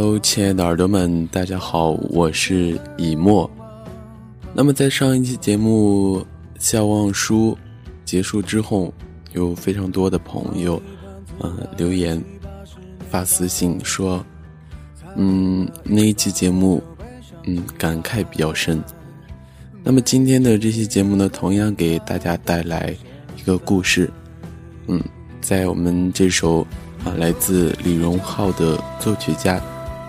Hello，亲爱的耳朵们，大家好，我是以沫。那么在上一期节目《笑忘书》结束之后，有非常多的朋友，呃，留言发私信说，嗯，那一期节目，嗯，感慨比较深。那么今天的这期节目呢，同样给大家带来一个故事，嗯，在我们这首啊来自李荣浩的作曲家。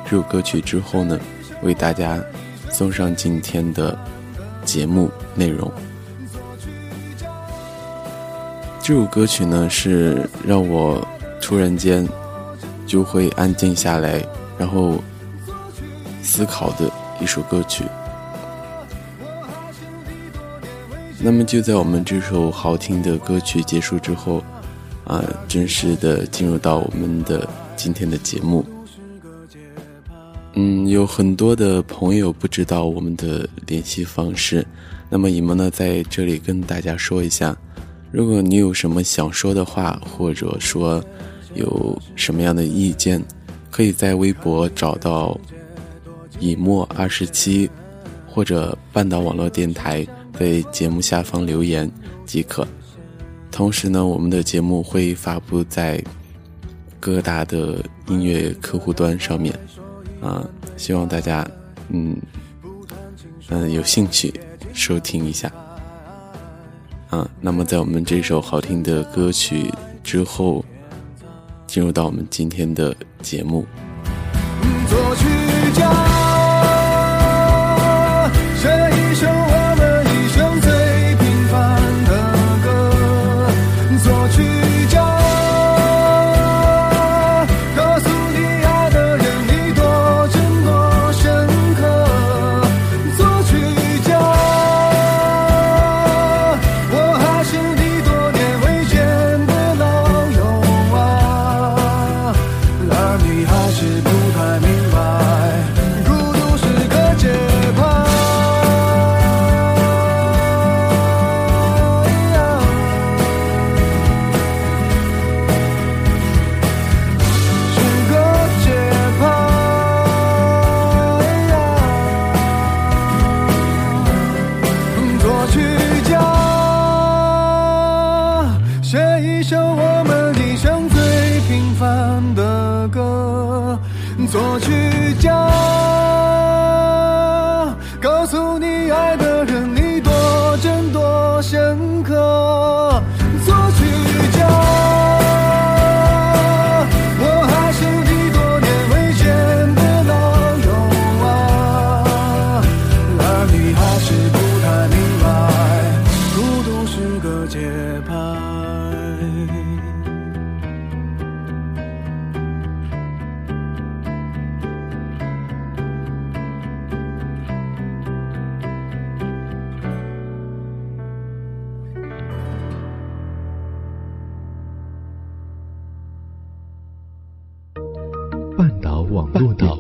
这首歌曲之后呢，为大家送上今天的节目内容。这首歌曲呢，是让我突然间就会安静下来，然后思考的一首歌曲。那么就在我们这首好听的歌曲结束之后，啊，正式的进入到我们的今天的节目。嗯，有很多的朋友不知道我们的联系方式，那么以沫呢在这里跟大家说一下，如果你有什么想说的话，或者说有什么样的意见，可以在微博找到以沫二十七或者半岛网络电台，在节目下方留言即可。同时呢，我们的节目会发布在各大的音乐客户端上面。啊，希望大家，嗯，嗯，有兴趣收听一下。啊，那么在我们这首好听的歌曲之后，进入到我们今天的节目。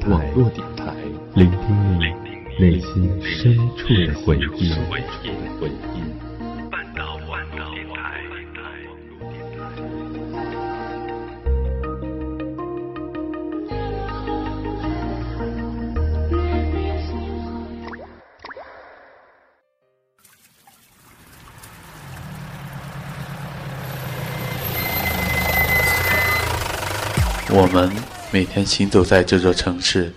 网络电台聆听你内心深处的回忆。半岛万岛电台。我们每天行走在这座城市。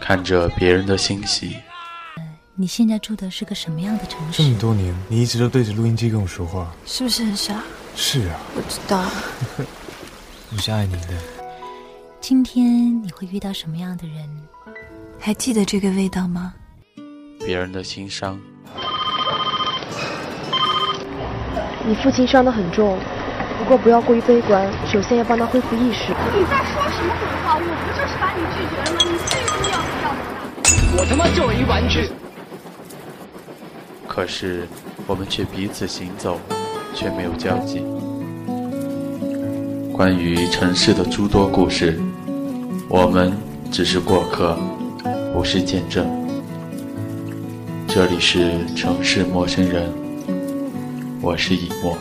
看着别人的欣喜。你现在住的是个什么样的城市？这么多年，你一直都对着录音机跟我说话，是不是很傻？是啊，我知道。我是爱你的。今天你会遇到什么样的人？还记得这个味道吗？别人的心伤。你父亲伤得很重，不过不要过于悲观，首先要帮他恢复意识。你在说什么鬼话？我不就是把你拒绝了吗？你最终要不要我他妈就一玩具。可是我们却彼此行走，却没有交集。关于城市的诸多故事，我们只是过客，不是见证。这里是城市陌生人，我是以沫。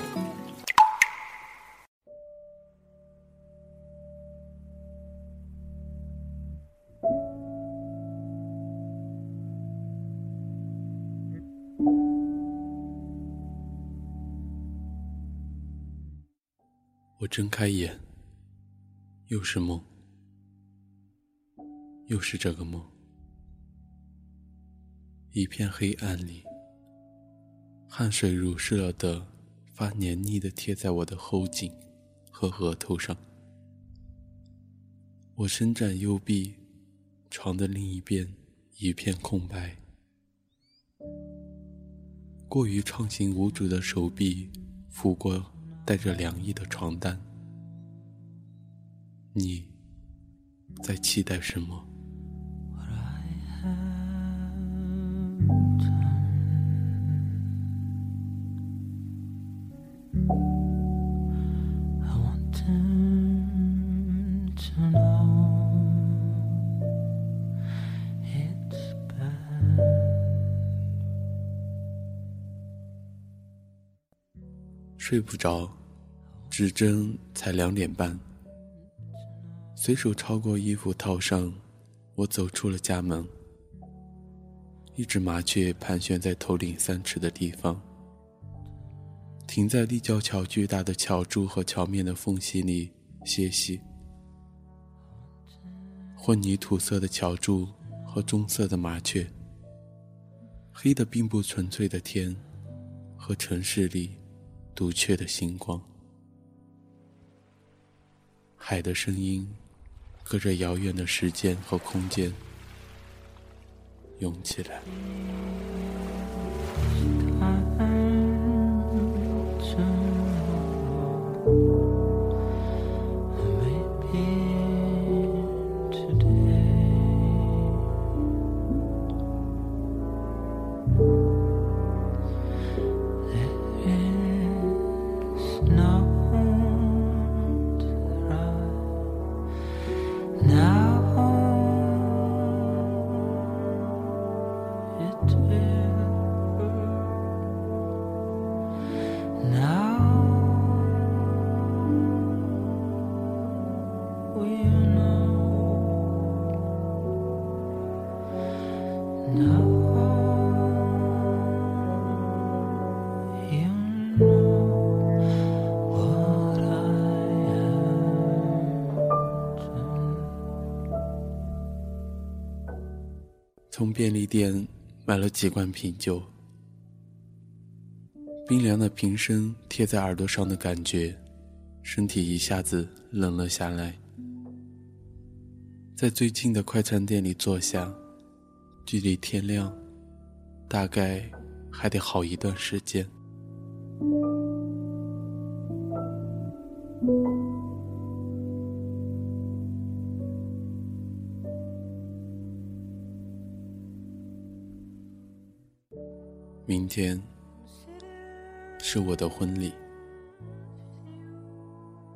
我睁开眼，又是梦，又是这个梦。一片黑暗里，汗水如湿了的，发黏腻的贴在我的后颈和额头上。我伸展右臂，床的另一边一片空白。过于畅行无阻的手臂拂过带着凉意的床单。你在期待什么？睡不着，指针才两点半。随手抄过衣服套上，我走出了家门。一只麻雀盘旋在头顶三尺的地方，停在立交桥巨大的桥柱和桥面的缝隙里歇息。混凝土色的桥柱和棕色的麻雀，黑的并不纯粹的天，和城市里。独缺的星光，海的声音，隔着遥远的时间和空间，涌起来。从便利店买了几罐啤酒，冰凉的瓶身贴在耳朵上的感觉，身体一下子冷了下来。在最近的快餐店里坐下，距离天亮大概还得好一段时间。明天是我的婚礼，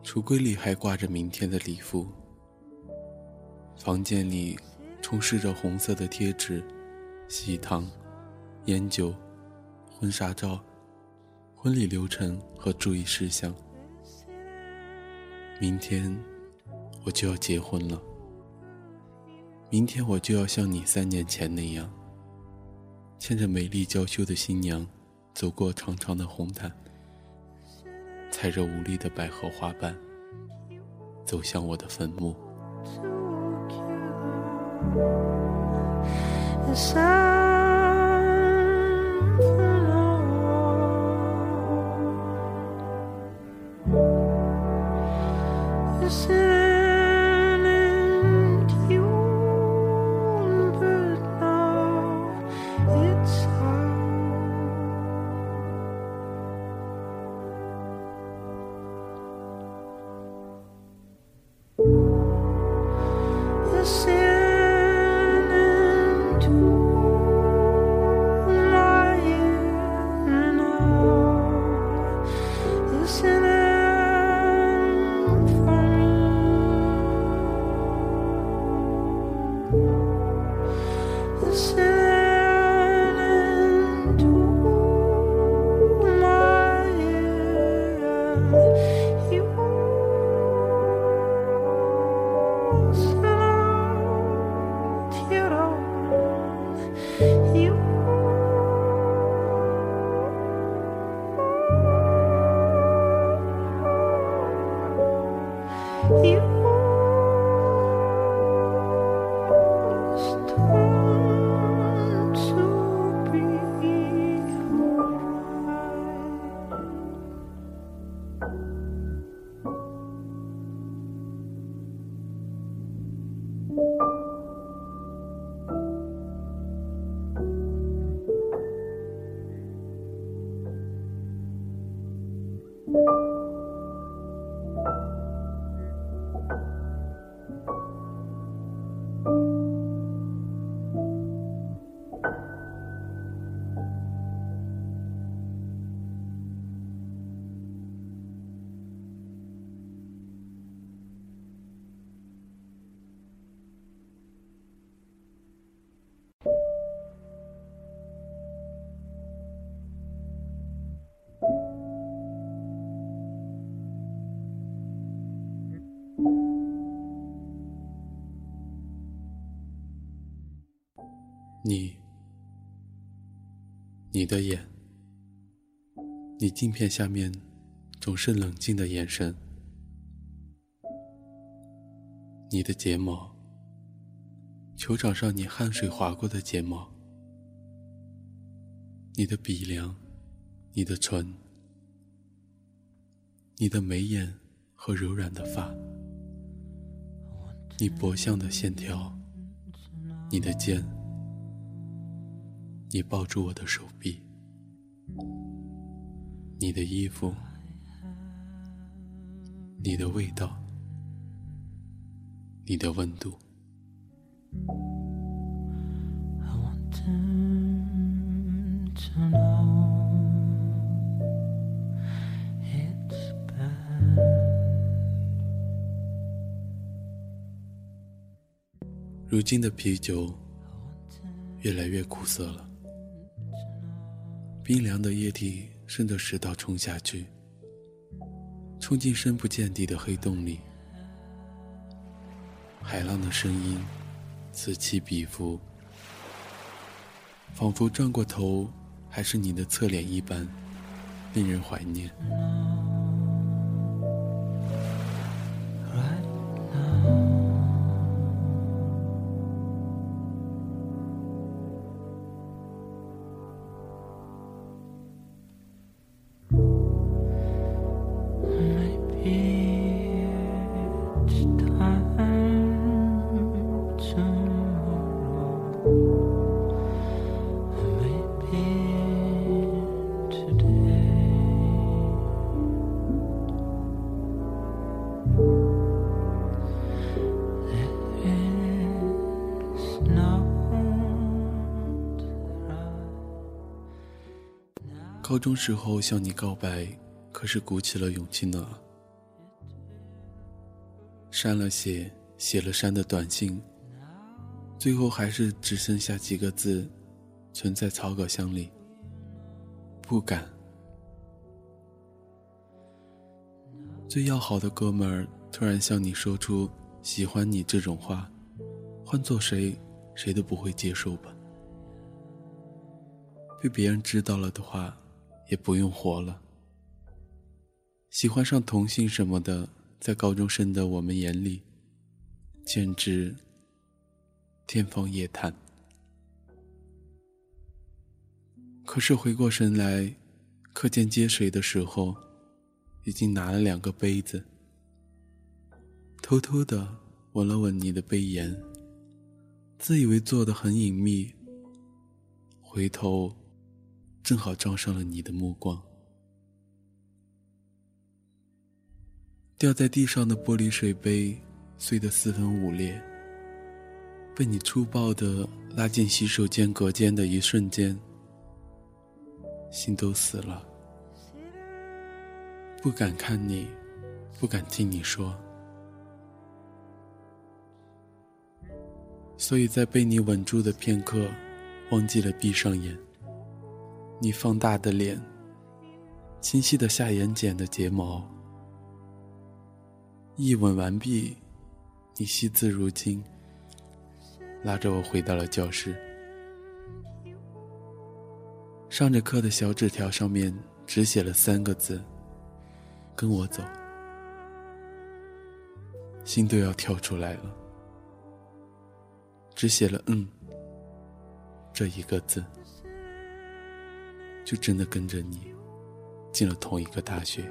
橱柜里还挂着明天的礼服。房间里充斥着红色的贴纸、喜糖、烟酒、婚纱照、婚礼流程和注意事项。明天我就要结婚了，明天我就要像你三年前那样。牵着美丽娇羞的新娘走过长长的红毯踩着无力的百合花瓣走向我的坟墓。你，你的眼，你镜片下面总是冷静的眼神，你的睫毛，球场上你汗水划过的睫毛，你的鼻梁，你的唇，你的眉眼和柔软的发，你脖项的线条，你的肩。你抱住我的手臂，你的衣服，你的味道，你的温度。如今的啤酒越来越苦涩了。冰凉的液体顺着食道冲下去，冲进深不见底的黑洞里。海浪的声音此起彼伏，仿佛转过头还是你的侧脸一般，令人怀念。高中时候向你告白，可是鼓起了勇气呢。删了写，写了删的短信，最后还是只剩下几个字，存在草稿箱里。不敢。最要好的哥们儿突然向你说出喜欢你这种话，换做谁，谁都不会接受吧？被别人知道了的话。也不用活了。喜欢上同性什么的，在高中生的我们眼里，简直天方夜谭。可是回过神来，课间接水的时候，已经拿了两个杯子，偷偷的吻了吻你的杯沿，自以为做的很隐秘，回头。正好撞上了你的目光，掉在地上的玻璃水杯碎得四分五裂。被你粗暴的拉进洗手间隔间的一瞬间，心都死了，不敢看你，不敢听你说，所以在被你吻住的片刻，忘记了闭上眼。你放大的脸，清晰的下眼睑的睫毛，一吻完毕，你惜字如金，拉着我回到了教室。上着课的小纸条上面只写了三个字：“跟我走。”心都要跳出来了。只写了“嗯”这一个字，就真的跟着你进了同一个大学。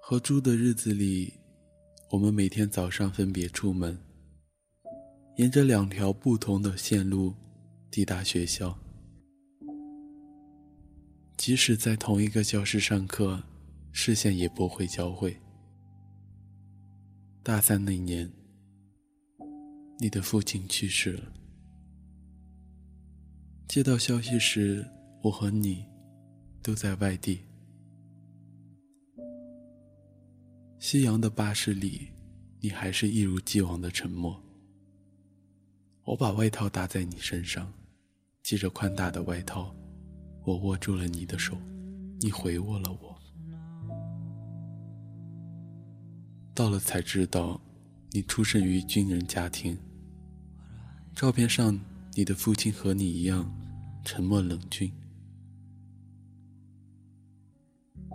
合租的日子里，我们每天早上分别出门，沿着两条不同的线路抵达学校。即使在同一个教室上课，视线也不会交汇。大三那年，你的父亲去世了。接到消息时，我和你都在外地。夕阳的巴士里，你还是一如既往的沉默。我把外套搭在你身上，系着宽大的外套，我握住了你的手，你回握了我。到了才知道，你出生于军人家庭。照片上，你的父亲和你一样，沉默冷峻。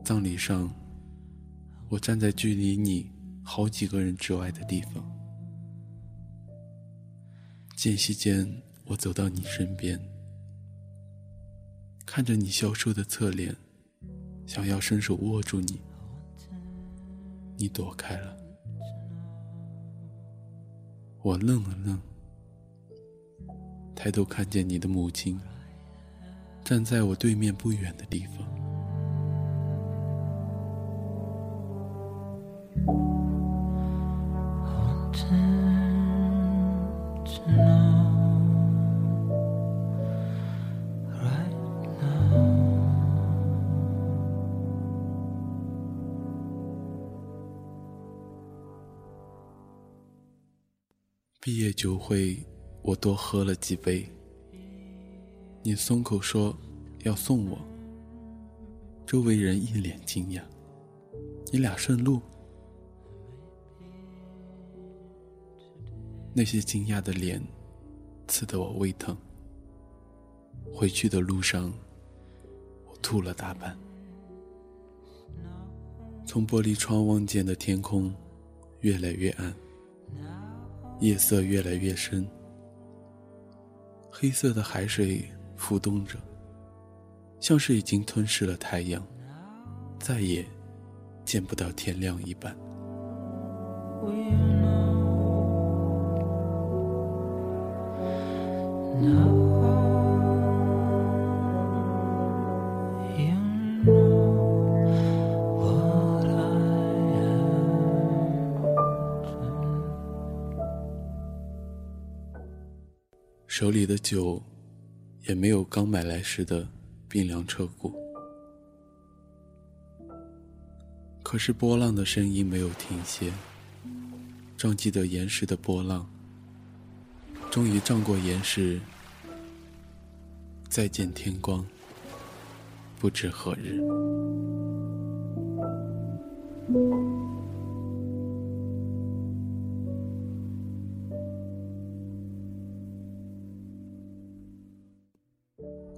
葬礼上。我站在距离你好几个人之外的地方，间隙间，我走到你身边，看着你消瘦的侧脸，想要伸手握住你，你躲开了。我愣了愣，抬头看见你的母亲站在我对面不远的地方。毕业酒会，我多喝了几杯。你松口说要送我，周围人一脸惊讶。你俩顺路？那些惊讶的脸，刺得我胃疼。回去的路上，我吐了大半。从玻璃窗望见的天空，越来越暗。夜色越来越深，黑色的海水浮动着，像是已经吞噬了太阳，再也见不到天亮一般。手里的酒，也没有刚买来时的冰凉彻骨。可是波浪的声音没有停歇，撞击的岩石的波浪，终于撞过岩石。再见天光，不知何日。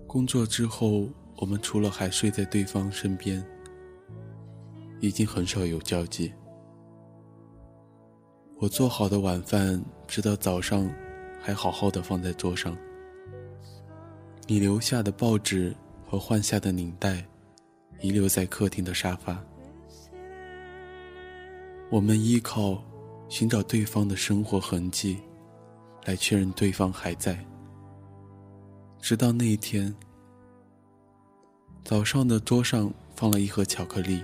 工作之后，我们除了还睡在对方身边，已经很少有交集。我做好的晚饭，直到早上还好好的放在桌上。你留下的报纸和换下的领带，遗留在客厅的沙发。我们依靠寻找对方的生活痕迹，来确认对方还在。直到那一天。早上的桌上放了一盒巧克力，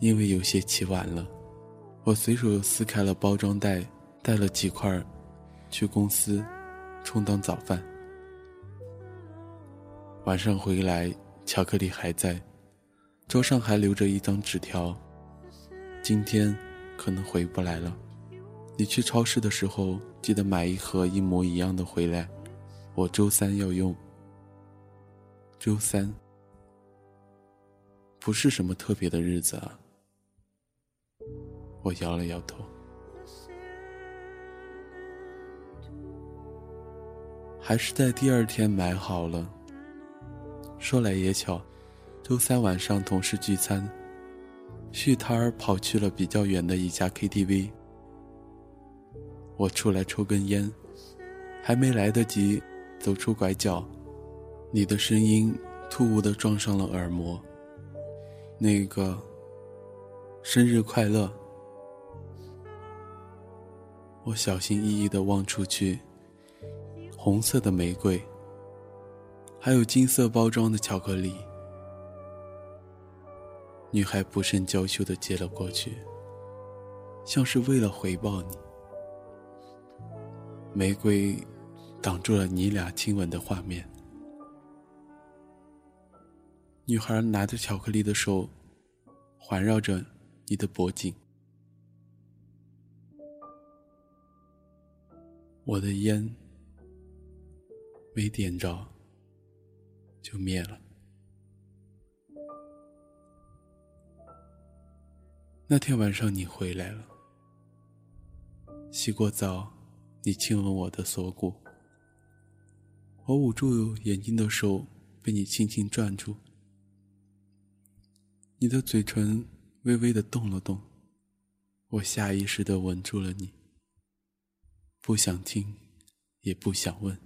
因为有些起晚了，我随手撕开了包装袋，带了几块去公司充当早饭。晚上回来，巧克力还在，桌上还留着一张纸条：“今天可能回不来了，你去超市的时候记得买一盒一模一样的回来，我周三要用。”周三不是什么特别的日子啊，我摇了摇头。还是在第二天买好了。说来也巧，周三晚上同事聚餐，续摊儿跑去了比较远的一家 KTV。我出来抽根烟，还没来得及走出拐角，你的声音突兀的撞上了耳膜。那个，生日快乐！我小心翼翼的望出去，红色的玫瑰。还有金色包装的巧克力，女孩不甚娇羞的接了过去，像是为了回报你。玫瑰挡住了你俩亲吻的画面。女孩拿着巧克力的手环绕着你的脖颈，我的烟没点着。就灭了。那天晚上你回来了，洗过澡，你亲吻我的锁骨，我捂住眼睛的手被你轻轻攥住，你的嘴唇微微的动了动，我下意识的吻住了你，不想听，也不想问。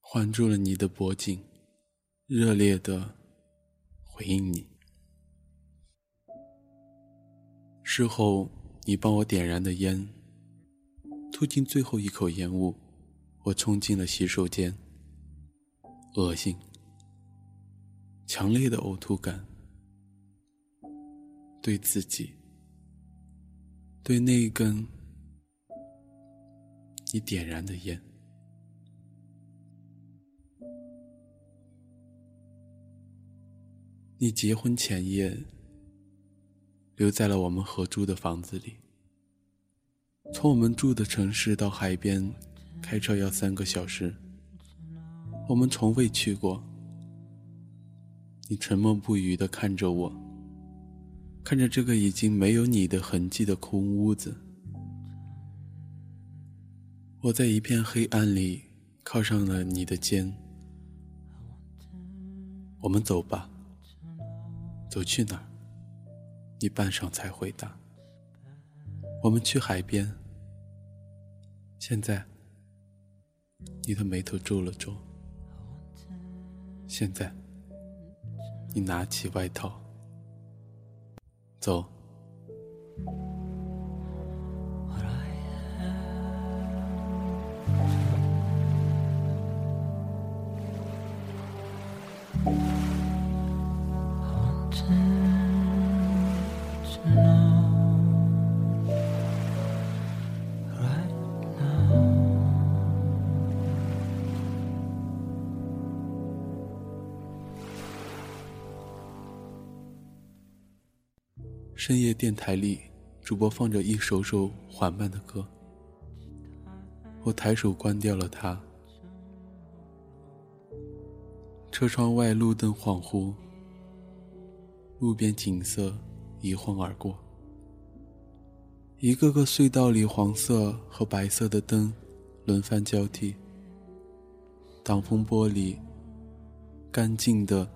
环住了你的脖颈，热烈的回应你。事后，你帮我点燃的烟，吐尽最后一口烟雾，我冲进了洗手间。恶心，强烈的呕吐感，对自己，对那一根你点燃的烟。你结婚前夜，留在了我们合租的房子里。从我们住的城市到海边，开车要三个小时。我们从未去过。你沉默不语地看着我，看着这个已经没有你的痕迹的空屋子。我在一片黑暗里靠上了你的肩。我们走吧。走去哪儿？你半晌才回答：“我们去海边。”现在，你的眉头皱了皱。现在，你拿起外套，走。深夜电台里，主播放着一首首缓慢的歌。我抬手关掉了它。车窗外路灯恍惚，路边景色一晃而过。一个个隧道里，黄色和白色的灯轮番交替。挡风玻璃干净的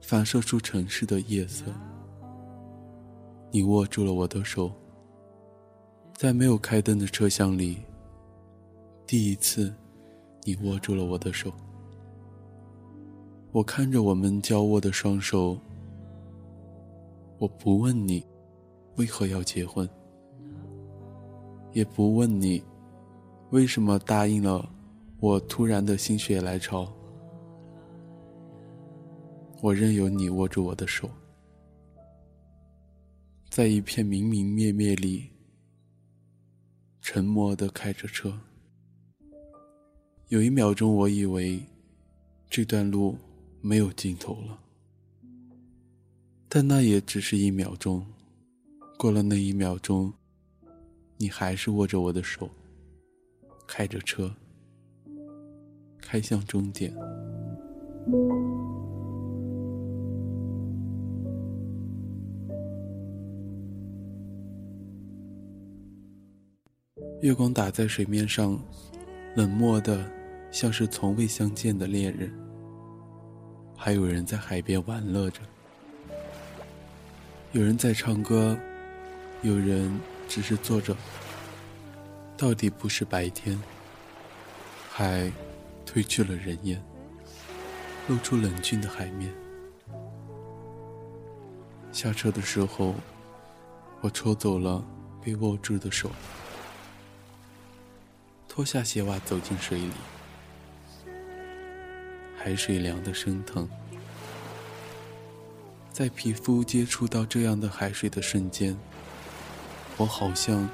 反射出城市的夜色。你握住了我的手，在没有开灯的车厢里，第一次，你握住了我的手。我看着我们交握的双手，我不问你为何要结婚，也不问你为什么答应了我突然的心血来潮，我任由你握住我的手。在一片明明灭灭里，沉默的开着车。有一秒钟，我以为这段路没有尽头了，但那也只是一秒钟。过了那一秒钟，你还是握着我的手，开着车，开向终点。月光打在水面上，冷漠的，像是从未相见的恋人。还有人在海边玩乐着，有人在唱歌，有人只是坐着。到底不是白天，海褪去了人烟，露出冷峻的海面。下车的时候，我抽走了被握住的手，脱下鞋袜走进水里。海水凉得生疼，在皮肤接触到这样的海水的瞬间，我好像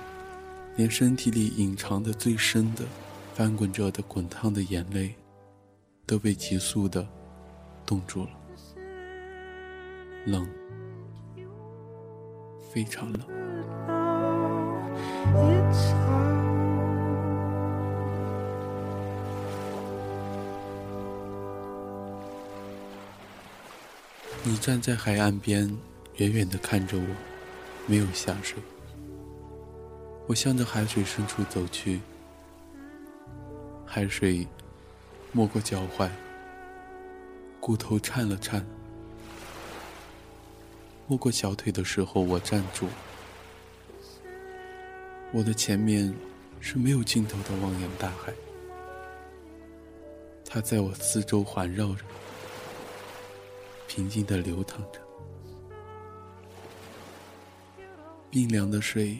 连身体里隐藏的最深的、翻滚着的滚烫的眼泪，都被急速的冻住了。冷，非常冷。你站在海岸边，远远地看着我，没有下水。我向着海水深处走去，海水没过脚踝，骨头颤了颤。没过小腿的时候，我站住。我的前面是没有尽头的汪洋大海，它在我四周环绕着。平静的流淌着，冰凉的水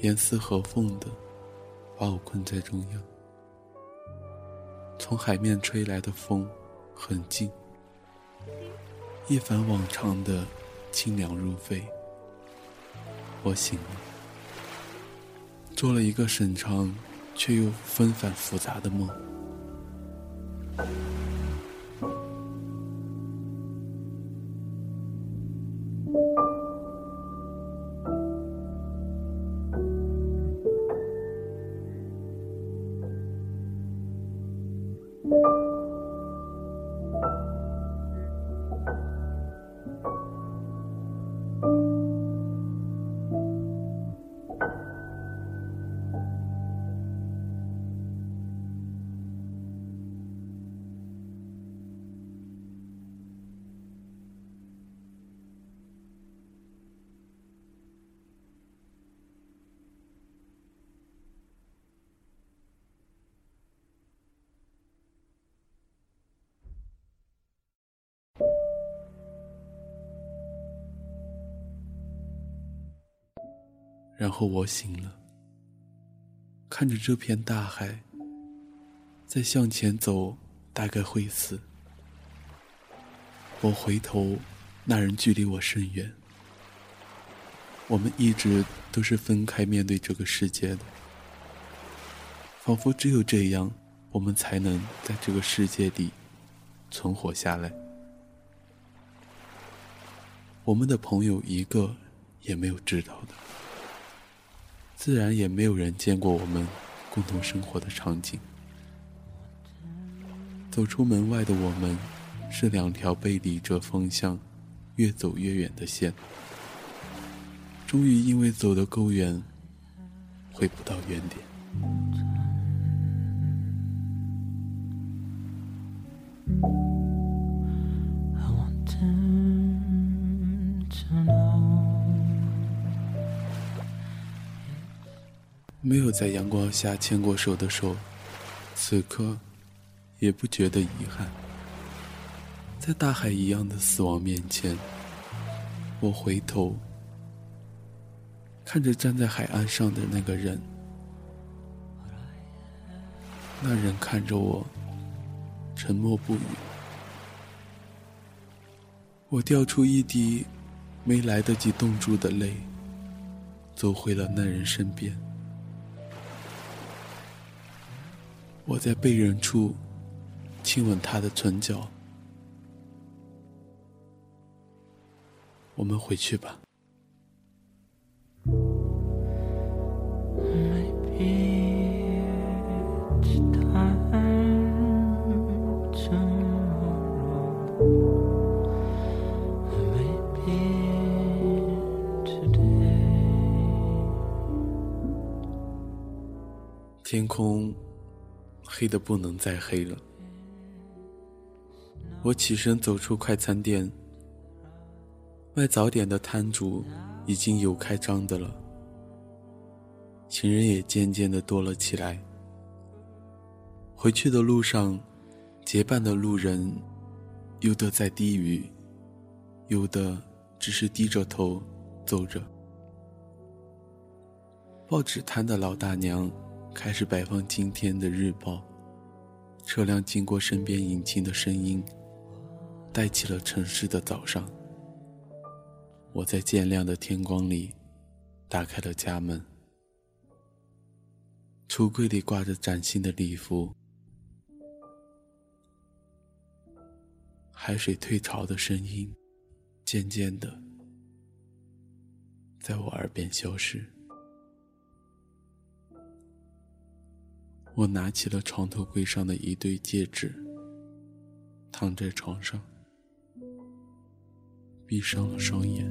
严丝合缝的把我困在中央。从海面吹来的风很近，一反往常的清凉入肺。我醒了，做了一个沈长却又纷繁复杂的梦。然后我醒了，看着这片大海，再向前走，大概会死。我回头，那人距离我甚远。我们一直都是分开面对这个世界的，仿佛只有这样，我们才能在这个世界里存活下来。我们的朋友一个也没有知道的。自然也没有人见过我们共同生活的场景。走出门外的我们，是两条背离着方向，越走越远的线。终于因为走得够远，回不到原点。没有在阳光下牵过手的手，此刻也不觉得遗憾。在大海一样的死亡面前，我回头看着站在海岸上的那个人，那人看着我，沉默不语。我掉出一滴没来得及冻住的泪，走回了那人身边。我在背人处亲吻他的唇角，我们回去吧。天空。黑的不能再黑了。我起身走出快餐店，卖早点的摊主已经有开张的了，行人也渐渐的多了起来。回去的路上，结伴的路人，有的在低语，有的只是低着头走着。报纸摊的老大娘开始摆放今天的日报，车辆经过身边引擎的声音，带起了城市的早上。我在渐亮的天光里，打开了家门，橱柜里挂着崭新的礼服，海水退潮的声音，渐渐的，在我耳边消失。我拿起了床头柜上的一对戒指，躺在床上，闭上了双眼。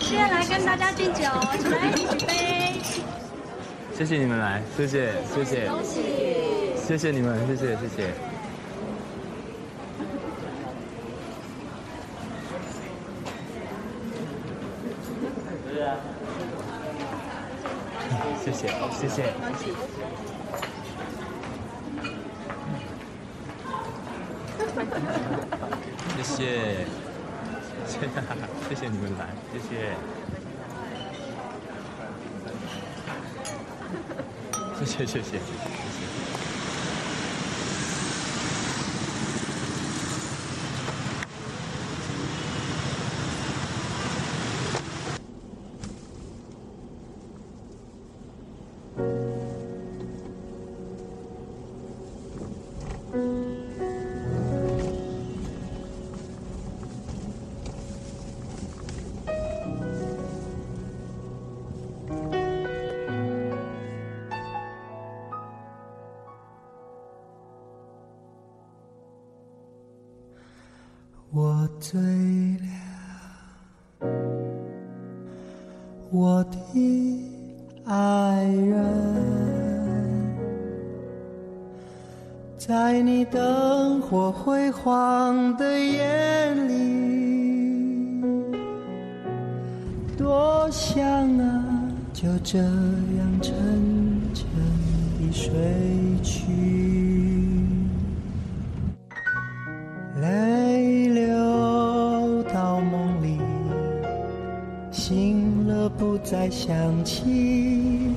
接下来跟大家敬酒，请来举杯。谢谢你们来，谢谢谢谢，恭喜！谢谢你们，谢谢谢谢。谢谢谢谢。谢谢，谢谢，谢谢你们来，谢谢，谢谢谢谢谢谢。的眼里，多想啊，就这样沉沉地睡去。泪流到梦里，醒了不再想起，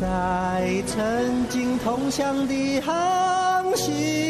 在曾经同乡的航行。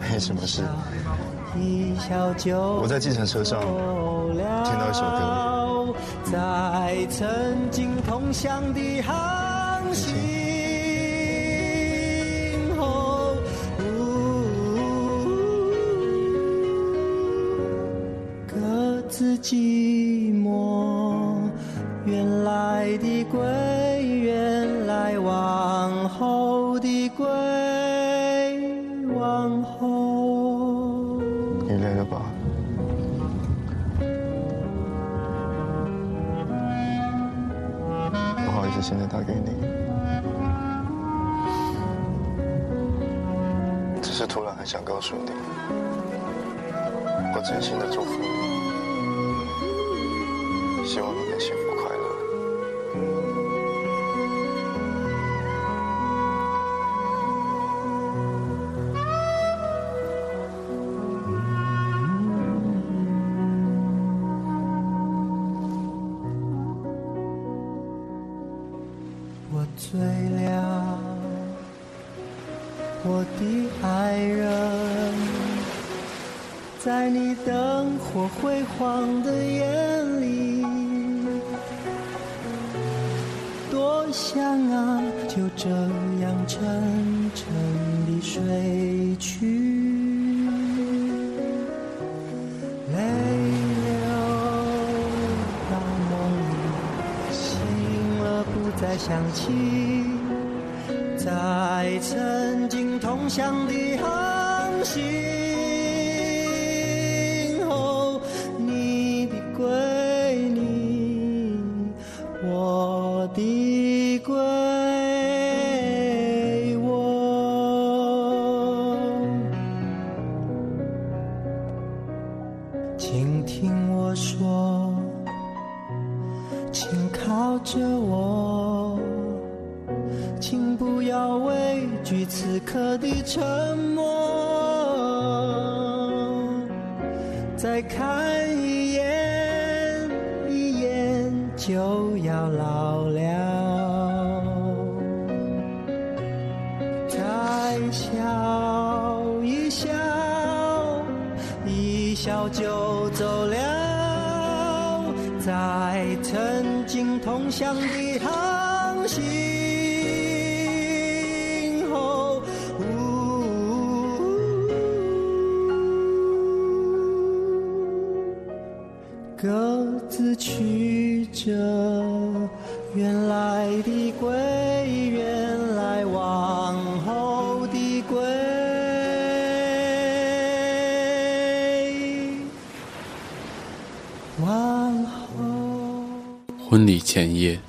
没 什么事。我在计程车上听到一首歌，在曾经同乡的航行。后各自寂想告诉你，我真心的祝福你，希望你能幸福快乐。我醉了，我的爱人，在你灯火辉煌的眼里，多想啊，就这样沉沉地睡去。泪流到梦里，醒了不再想起，在曾梦想的航行，就要老了，再笑一笑，一笑就走了，在曾经同乡的前夜，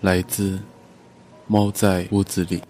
来自猫在屋子里。